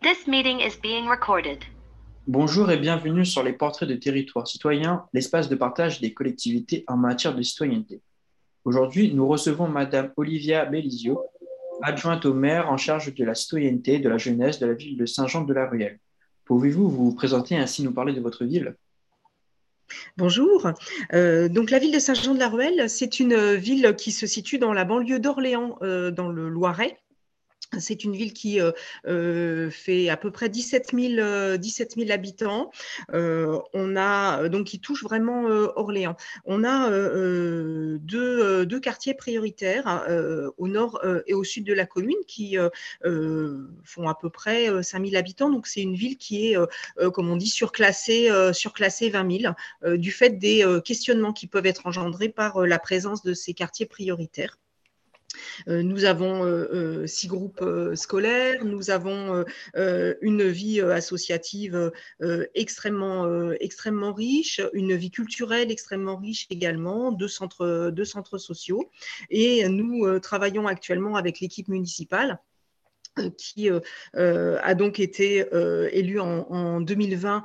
This meeting is being recorded. Bonjour et bienvenue sur les portraits de territoire citoyen, l'espace de partage des collectivités en matière de citoyenneté. Aujourd'hui, nous recevons Madame Olivia Belizio, adjointe au maire en charge de la citoyenneté, de la jeunesse de la ville de Saint-Jean-de-la-Ruelle. Pouvez-vous vous présenter et ainsi nous parler de votre ville? Bonjour. Euh, donc la ville de Saint-Jean-de-la-Ruelle, c'est une ville qui se situe dans la banlieue d'Orléans, euh, dans le Loiret. C'est une ville qui euh, euh, fait à peu près 17 000, 17 000 habitants. Euh, on a donc qui touche vraiment Orléans. On a deux, deux, quartiers prioritaires au nord et au sud de la commune qui font à peu près 5 000 habitants. Donc c'est une ville qui est, comme on dit, surclassée, surclassée 20 000 du fait des questionnements qui peuvent être engendrés par la présence de ces quartiers prioritaires. Euh, nous avons euh, euh, six groupes scolaires, nous avons une vie associative extrêmement, riche, une vie culturelle extrêmement riche également, deux centres sociaux. Et nous travaillons actuellement avec l'équipe municipale qui euh, euh, a donc été euh, élu en, 2020.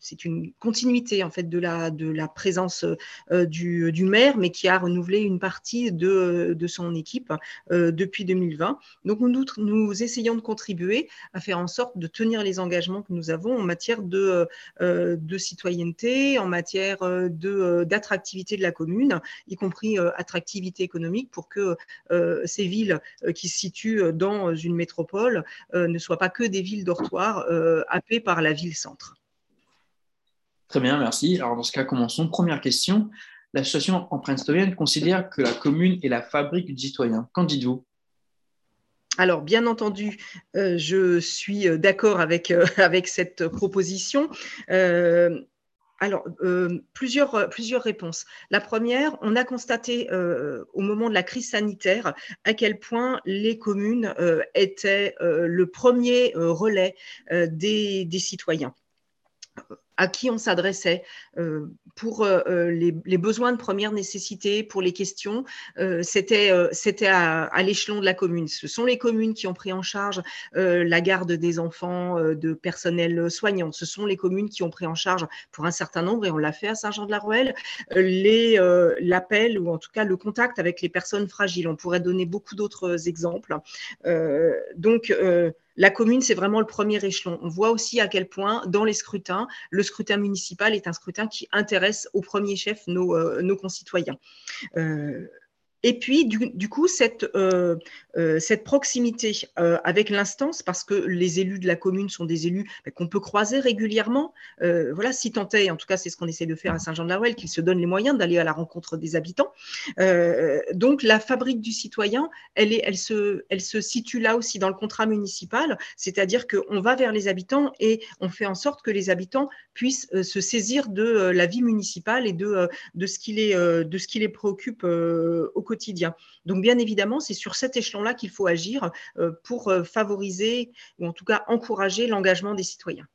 c'est une continuité en fait de la, de la présence du, du, maire, mais qui a renouvelé une partie de, de son équipe depuis 2020. Donc nous, nous essayons de contribuer à faire en sorte de tenir les engagements que nous avons en matière de, de citoyenneté, en matière de, d'attractivité de la commune, y compris attractivité économique, pour que ces villes qui se situent dans une métropole euh, ne soient pas que des villes dortoirs euh, happées par la ville-centre. Très bien, merci. Alors dans ce cas, commençons. Première question. L'association Empreinte Citoyenne considère que la commune est la fabrique du citoyen. Qu'en dites-vous? Alors, bien entendu, euh, je suis d'accord avec, avec cette proposition. Alors, euh, plusieurs, euh, plusieurs réponses. La première, on a constaté euh, au moment de la crise sanitaire à quel point les communes étaient le premier relais des, des citoyens à qui on s'adressait euh, pour euh, euh, les, besoins de première nécessité, pour les questions, c'était c'était à, l'échelon de la commune. Ce sont les communes qui ont pris en charge la garde des enfants, de personnel soignant. Ce sont les communes qui ont pris en charge pour un certain nombre, et on l'a fait à Saint-Jean-de-la-Ruelle, l'appel ou en tout cas le contact avec les personnes fragiles. On pourrait donner beaucoup d'autres exemples. donc, la commune, c'est vraiment le premier échelon. On voit aussi à quel point, dans les scrutins, le scrutin municipal est un scrutin qui intéresse au premier chef nos, euh, concitoyens. Euh, et puis, du, coup, cette, euh, euh, proximité euh, avec l'instance, parce que les élus de la commune sont des élus ben, qu'on peut croiser régulièrement, voilà, si tant est, en tout cas, c'est ce qu'on essaie de faire à Saint-Jean-de-la-Ruelle, qu'ils se donnent les moyens d'aller à la rencontre des habitants. donc, la fabrique du citoyen, elle, se, situe là aussi dans le contrat municipal, c'est-à-dire qu'on va vers les habitants et on fait en sorte que les habitants puissent se saisir de la vie municipale et de, de, ce, qui les, de ce qui les préoccupe au quotidien. Donc, bien évidemment, c'est sur cet échelon-là qu'il faut agir euh, pour euh, favoriser ou en tout cas encourager l'engagement des citoyens.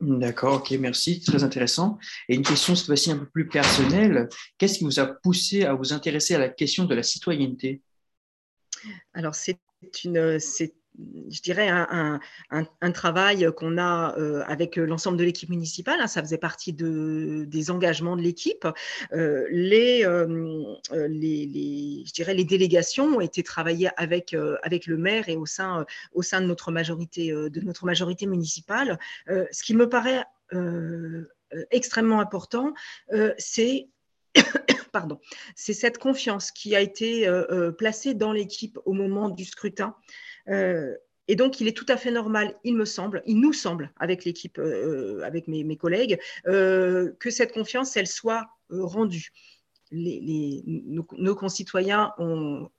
D'accord, ok, merci, très intéressant. Et une question cette fois-ci un peu plus personnelle, qu'est-ce qui vous a poussé à vous intéresser à la question de la citoyenneté? Alors, c'est une, je dirais, un, travail qu'on a euh, avec l'ensemble de l'équipe municipale. Hein, ça faisait partie de, des engagements de l'équipe. Euh, les, euh, les, délégations ont été travaillées avec, le maire et au sein, de, notre majorité, municipale. ce qui me paraît extrêmement important, c'est cette confiance qui a été placée dans l'équipe au moment du scrutin. Euh, et donc, il est tout à fait normal, il me semble, il nous semble, avec l'équipe, euh, avec mes, collègues, euh, que cette confiance, elle soit rendue. Nos, concitoyens ont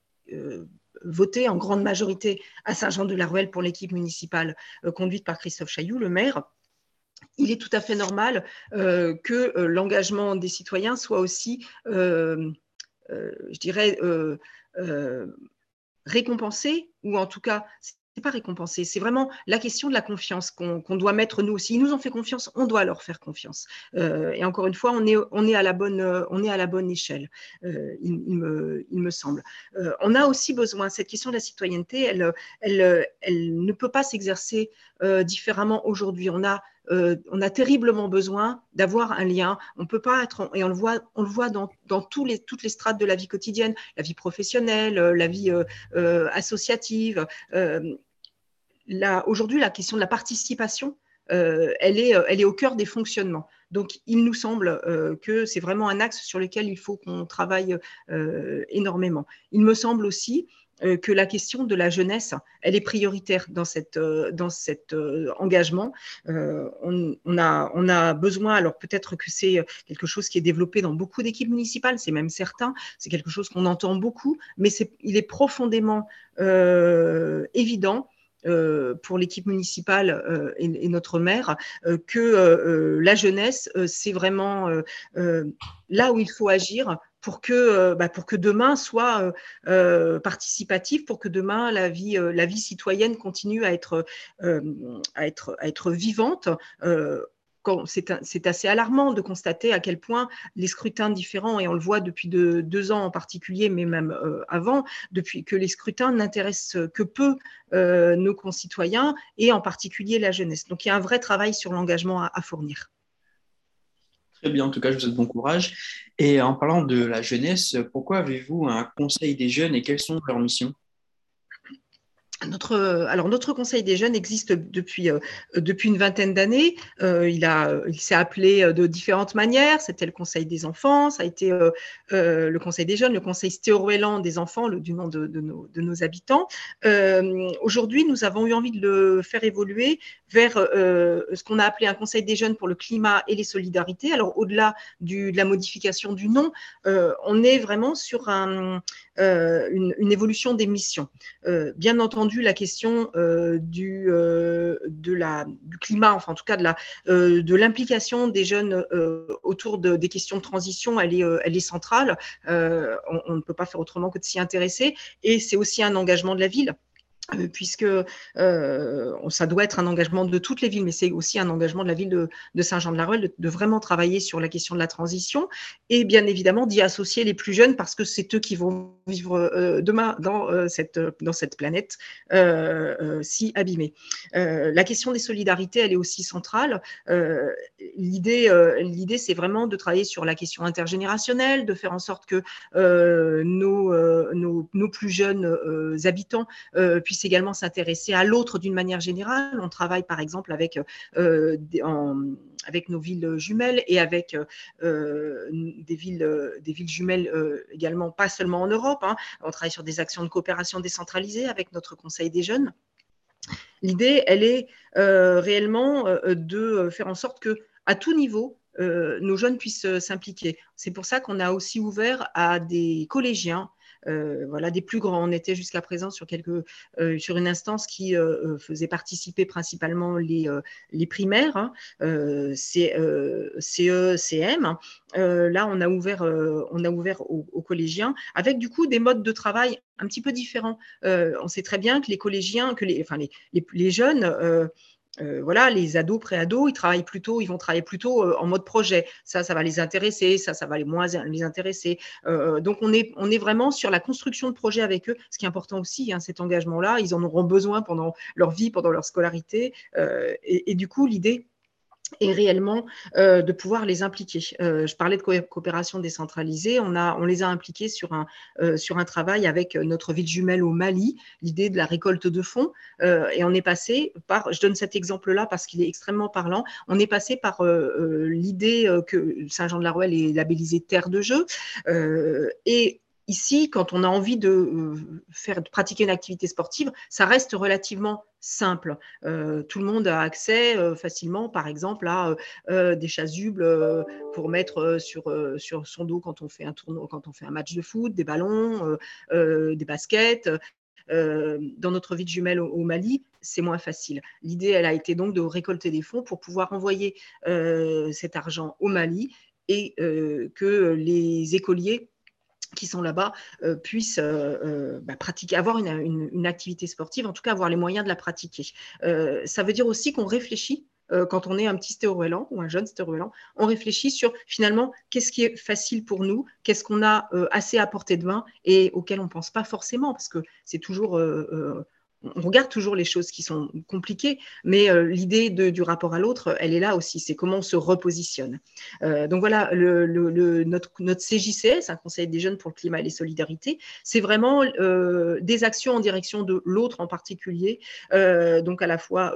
voté en grande majorité à Saint-Jean-de-la-Ruelle pour l'équipe municipale conduite par Christophe Chailloux, le maire. Il est tout à fait normal que l'engagement des citoyens soit aussi, je dirais, récompensé, ou en tout cas, pas récompensé. C'est vraiment la question de la confiance qu'on doit mettre nous aussi. Ils nous ont fait confiance, on doit leur faire confiance. Euh, et encore une fois, on est, on est, à, la bonne, on est à la bonne échelle, euh, il, me, il, me, semble. Euh, on a aussi besoin, cette question de la citoyenneté, elle, elle, elle ne peut pas s'exercer différemment aujourd'hui. On a on a terriblement besoin d'avoir un lien. On peut pas être, et on le voit, on le voit dans, dans les, toutes les strates de la vie quotidienne, la vie professionnelle, la vie associative aujourd'hui, la question de la participation, euh, elle, est, euh, elle est au cœur des fonctionnements. Donc, il nous semble euh, que c'est vraiment un axe sur lequel il faut qu'on travaille énormément. Il me semble aussi que la question de la jeunesse, elle est prioritaire dans, cette, dans cet engagement. On, a, on a besoin, alors peut-être que c'est quelque chose qui est développé dans beaucoup d'équipes municipales, c'est même certain, c'est quelque chose qu'on entend beaucoup, mais il est profondément évident euh, pour l'équipe municipale euh, et, notre maire euh, que la jeunesse, c'est vraiment là où il faut agir pour que, bah, pour que demain soit participatif, pour que demain la vie, la vie citoyenne continue à être, à être, à être vivante c'est assez alarmant de constater à quel point les scrutins différents, et on le voit depuis deux ans en particulier, mais même euh, avant, depuis que les scrutins n'intéressent que peu euh, nos concitoyens et en particulier la jeunesse. Donc il y a un vrai travail sur l'engagement à, fournir. Très bien, en tout cas, je vous souhaite bon courage. Et en parlant de la jeunesse, pourquoi avez-vous un conseil des jeunes et quelles sont leurs missions? Notre, alors notre Conseil des jeunes existe depuis, euh, depuis une vingtaine d'années. Euh, il, il s'est appelé euh, de différentes manières. C'était le Conseil des enfants, ça a été le Conseil des jeunes, le Conseil des enfants, le, du nom de, de nos, habitants. aujourd'hui, nous avons eu envie de le faire évoluer vers ce qu'on a appelé un Conseil des jeunes pour le climat et les solidarités. Alors, au-delà de la modification du nom, on est vraiment sur un, une, une, évolution des missions. bien entendu, la question euh, du, euh, climat, enfin en tout cas de, euh, l'implication des jeunes autour de, des questions de transition, elle est, centrale. On, ne peut pas faire autrement que de s'y intéresser. Et c'est aussi un engagement de la ville. Euh, puisque euh, ça doit être un engagement de toutes les villes, mais c'est aussi un engagement de la ville de, Saint-Jean-de-la-Ruelle de, vraiment travailler sur la question de la transition et bien évidemment d'y associer les plus jeunes parce que c'est eux qui vont vivre euh, demain dans, cette, dans cette planète si abîmée. la question des solidarités, elle est aussi centrale. l'idée, l'idée, c'est vraiment de travailler sur la question intergénérationnelle, de faire en sorte que nos, nos, nos, plus jeunes habitants puissent également s'intéresser à l'autre d'une manière générale. On travaille par exemple avec, euh, avec nos villes jumelles et avec euh, des, villes, des villes jumelles euh, également, pas seulement en Europe. Hein. On travaille sur des actions de coopération décentralisées avec notre Conseil des jeunes. L'idée, elle est réellement de faire en sorte que, à tout niveau, nos jeunes puissent s'impliquer. C'est pour ça qu'on a aussi ouvert à des collégiens, voilà, des plus grands. On était jusqu'à présent sur, euh, sur une instance qui euh, faisait participer principalement les, les primaires, hein, CE, CM. Là, on a ouvert, on a ouvert aux, collégiens avec du coup des modes de travail un petit peu différents. on sait très bien que les collégiens, que les, enfin, les, les, jeunes euh, voilà, les ados, pré-ados, ils travaillent plutôt, ils vont travailler plutôt euh, en mode projet. Ça, ça va les intéresser, ça, ça va les moins les intéresser. Euh, donc, on est, on est vraiment sur la construction de projets avec eux, ce qui est important aussi, hein, cet engagement-là. Ils en auront besoin pendant leur vie, pendant leur scolarité. et, du coup, l'idée, et réellement euh, de pouvoir les impliquer. Euh, je parlais de coopération décentralisée, on, a, on les a impliqués sur un, euh, sur un travail avec notre ville jumelle au Mali, l'idée de la récolte de fonds, et on est passé par, je donne cet exemple-là parce qu'il est extrêmement parlant, on est passé par l'idée que Saint-Jean-de-la-Ruelle est labellisé terre de jeu, et Ici, quand on a envie de euh, faire de pratiquer une activité sportive, ça reste relativement simple. Euh, tout le monde a accès euh, facilement, par exemple, à des chasubles pour mettre sur, sur son dos quand on fait un tournoi, quand on fait un match de foot, des ballons, des baskets. dans notre ville jumelle au, Mali, c'est moins facile. L'idée, elle a été donc de récolter des fonds pour pouvoir envoyer cet argent au Mali et que les écoliers qui sont là-bas puissent bah, pratiquer, avoir une, activité sportive, en tout cas avoir les moyens de la pratiquer. ça veut dire aussi qu'on réfléchit quand on est un petit stéroélan ou un jeune stéroélan, on réfléchit sur finalement qu'est-ce qui est facile pour nous, qu'est-ce qu'on a assez à portée de main et auquel on ne pense pas forcément, parce que c'est toujours on regarde toujours les choses qui sont compliquées, mais euh, l'idée du rapport à l'autre, elle est là aussi. C'est comment on se repositionne. Euh, donc voilà, notre, CJCS, un Conseil des jeunes pour le climat et les solidarités, c'est vraiment euh, des actions en direction de l'autre en particulier. donc à la fois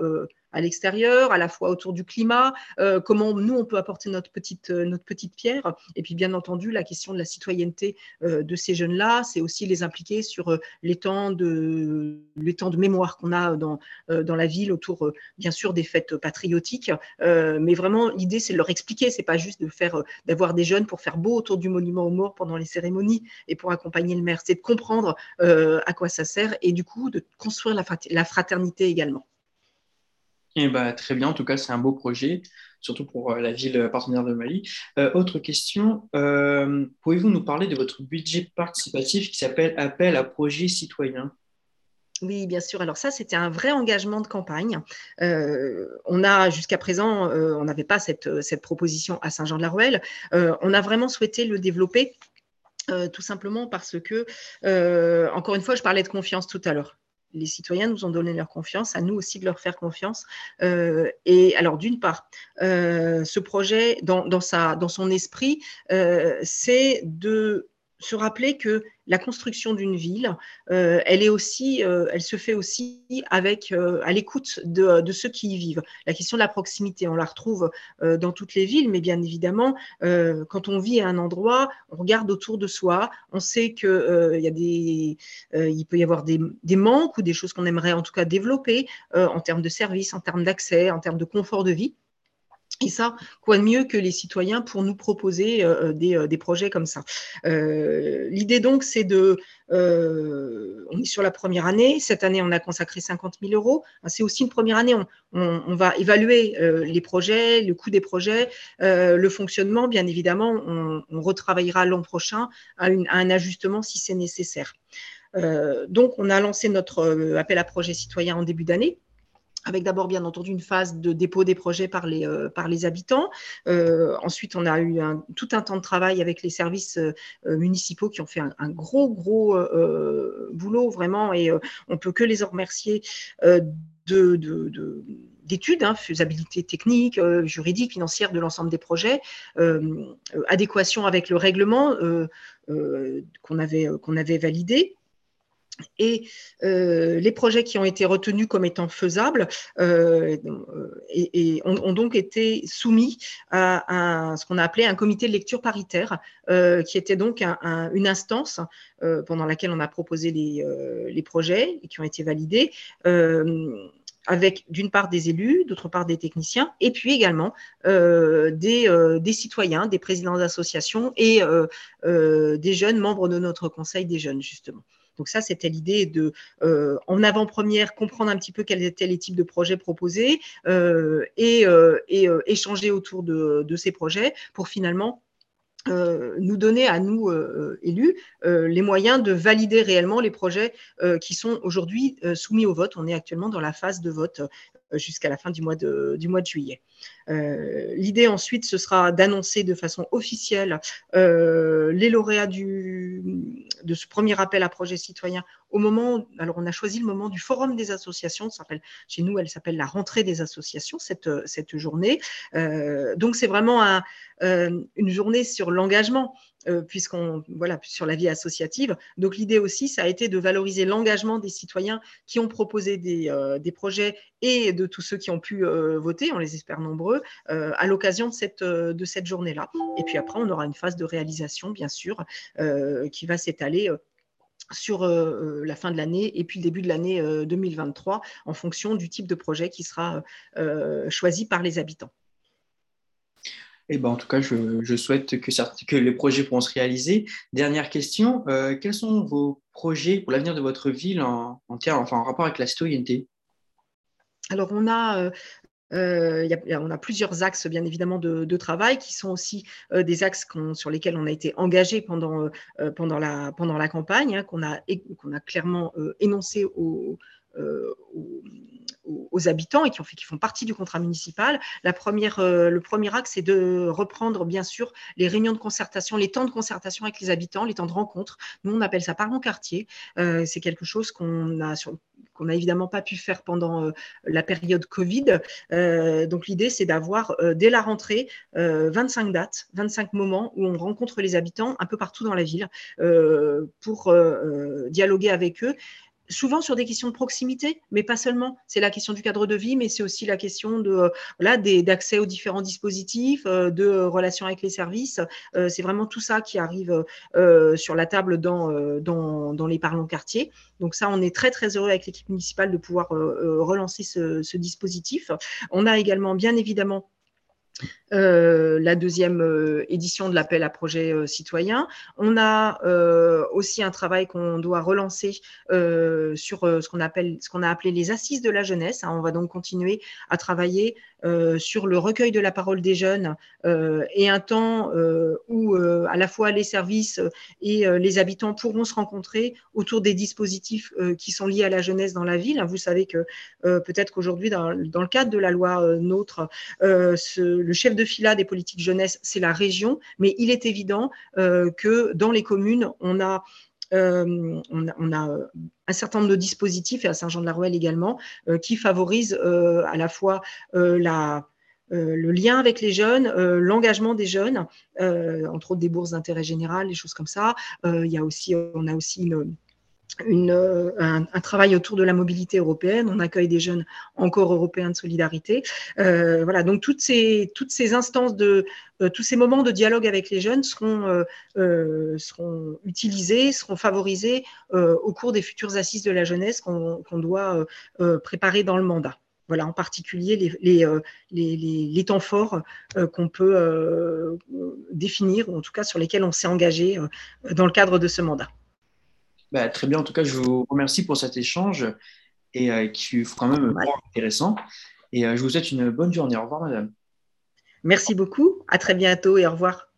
à l'extérieur, à la fois autour du climat, euh, comment nous, on peut apporter notre petite, euh, notre petite pierre. Et puis, bien entendu, la question de la citoyenneté euh, de ces jeunes-là, c'est aussi les impliquer sur les temps de, les temps de mémoire qu'on a dans, dans la ville autour, bien sûr, des fêtes patriotiques. mais vraiment, l'idée, c'est de leur expliquer, c'est pas juste de faire, d'avoir des jeunes pour faire beau autour du monument aux morts pendant les cérémonies et pour accompagner le maire. C'est de comprendre à quoi ça sert et du coup, de construire la fraternité également. Eh ben, très bien, en tout cas, c'est un beau projet, surtout pour euh, la ville partenaire de Mali. Euh, autre question, euh, pouvez-vous nous parler de votre budget participatif qui s'appelle Appel à projet citoyen oui, bien sûr. Alors ça, c'était un vrai engagement de campagne. on a jusqu'à présent, on n'avait pas cette, cette, proposition à Saint-Jean-de-la-Ruelle. on a vraiment souhaité le développer tout simplement parce que, encore une fois, je parlais de confiance tout à l'heure les citoyens nous ont donné leur confiance, à nous aussi de leur faire confiance. Euh, et alors, d'une part, euh, ce projet, dans, son esprit, euh, c'est de se rappeler que la construction d'une ville, euh, elle est aussi, euh, elle se fait aussi avec euh, à l'écoute de, ceux qui y vivent. La question de la proximité, on la retrouve dans toutes les villes, mais bien évidemment, quand on vit à un endroit, on regarde autour de soi, on sait que y a des, il peut y avoir des, des, manques ou des choses qu'on aimerait en tout cas développer en termes de services, en termes d'accès, en termes de confort de vie. Et ça, quoi de mieux que les citoyens pour nous proposer euh, euh, euh, des, projets comme ça. L'idée donc, c'est de... on est sur la première année. Cette année, on a consacré 50 000 euros. C'est aussi une première année. On, va évaluer les projets, le coût des projets, le fonctionnement. Bien évidemment, on, retravaillera l'an prochain à, à, un ajustement si c'est nécessaire. donc, on a lancé notre appel à projet citoyen en début d'année avec d'abord bien entendu une phase de dépôt des projets par les, euh, habitants. Euh, ensuite, on a eu tout un temps de travail avec les services euh, municipaux qui ont fait un, gros, gros boulot vraiment et on peut que les en remercier de, d'études, hein, faisabilité technique, juridique, financière de l'ensemble des projets, adéquation avec le règlement qu'on avait validé. Et euh, les projets qui ont été retenus comme étant faisables euh, et, ont, donc été soumis à, ce qu'on a appelé un comité de lecture paritaire, euh, qui était donc une instance pendant laquelle on a proposé les, projets et qui ont été validés avec d'une part des élus, d'autre part des techniciens, et puis également des, des, citoyens, des présidents d'associations et des jeunes membres de notre conseil des jeunes, justement. Donc ça, c'était l'idée de, euh, en avant-première, comprendre un petit peu quels étaient les types de projets proposés euh, et, euh, échanger autour de, ces projets pour finalement nous donner à nous élus les moyens de valider réellement les projets qui sont aujourd'hui soumis au vote. On est actuellement dans la phase de vote jusqu'à la fin du mois de, juillet. L'idée ensuite, ce sera d'annoncer de façon officielle les lauréats du, de ce premier appel à projet citoyen au moment, alors on a choisi le moment du forum des associations, chez nous elle s'appelle la rentrée des associations, cette, journée. Euh, donc c'est vraiment un, euh, une journée sur l'engagement, euh, puisqu'on, voilà, sur la vie associative. Donc l'idée aussi, ça a été de valoriser l'engagement des citoyens qui ont proposé des, des, projets et de tous ceux qui ont pu voter, on les espère nombreux, à l'occasion de cette, journée-là. Et puis après, on aura une phase de réalisation, bien sûr, qui va s'étaler sur euh, euh, la fin de l'année et puis le début de l'année 2023 euh, en fonction du type de projet qui sera choisi par les habitants. Eh ben, en tout cas, je, souhaite que, les projets pourront se réaliser. Dernière question, quels sont vos projets pour l'avenir de votre ville en, en, enfin, en rapport avec la citoyenneté? Alors, on a Euh, on a plusieurs axes, bien évidemment, de, travail qui sont aussi euh, des axes sur lesquels on a été engagé pendant, euh, pendant, la, campagne, hein, qu'on a, a clairement énoncé aux, habitants et qui, font partie du contrat municipal. La première, le premier axe, c'est de reprendre, bien sûr, les réunions de concertation, les temps de concertation avec les habitants, les temps de rencontre. Nous, on appelle ça par quartier. c'est quelque chose qu'on a n'a évidemment pas pu faire pendant euh, la période Covid. Euh, donc l'idée, c'est d'avoir euh, dès la rentrée 25 dates, 25 moments où on rencontre les habitants un peu partout dans la ville pour dialoguer avec eux souvent sur des questions de proximité, mais pas seulement. C'est la question du cadre de vie, mais c'est aussi la question voilà d'accès aux différents dispositifs, de relations avec les services. c'est vraiment tout ça qui arrive sur la table dans, dans, les parlants quartiers. Donc ça, on est très très heureux avec l'équipe municipale de pouvoir relancer ce, ce dispositif. On a également bien évidemment euh, la deuxième euh, édition de l'appel à projet euh, citoyen. On a aussi un travail qu'on doit relancer sur ce qu'on a appelé les assises de la jeunesse. Hein. On va donc continuer à travailler sur le recueil de la parole des jeunes et un temps où à la fois les services et les habitants pourront se rencontrer autour des dispositifs qui sont liés à la jeunesse dans la ville. Vous savez que peut-être qu'aujourd'hui, dans, le cadre de la loi NOTRe, le chef de fila des politiques jeunesse, c'est la région, mais il est évident euh, que dans les communes, on a euh, on, a, un certain nombre de dispositifs, et à Saint-Jean-de-la-Ruelle également, euh, qui favorisent à la fois le lien avec les jeunes, l'engagement des jeunes, entre autres des bourses d'intérêt général, des choses comme ça. il y a aussi, on a aussi une, euh, un, travail autour de la mobilité européenne. On accueille des jeunes encore européens de solidarité. Euh, voilà, donc toutes ces, instances de, euh, tous ces moments de dialogue avec les jeunes seront, seront utilisés, seront favorisés au cours des futures assises de la jeunesse qu'on doit préparer dans le mandat. Voilà, en particulier les, les temps forts qu'on peut définir, ou en tout cas sur lesquels on s'est engagé dans le cadre de ce mandat. Bah, très bien, en tout cas, je vous remercie pour cet échange et euh, qui fut quand même intéressant. Et euh, je vous souhaite une bonne journée. Au revoir, madame. Merci beaucoup. À très bientôt et au revoir.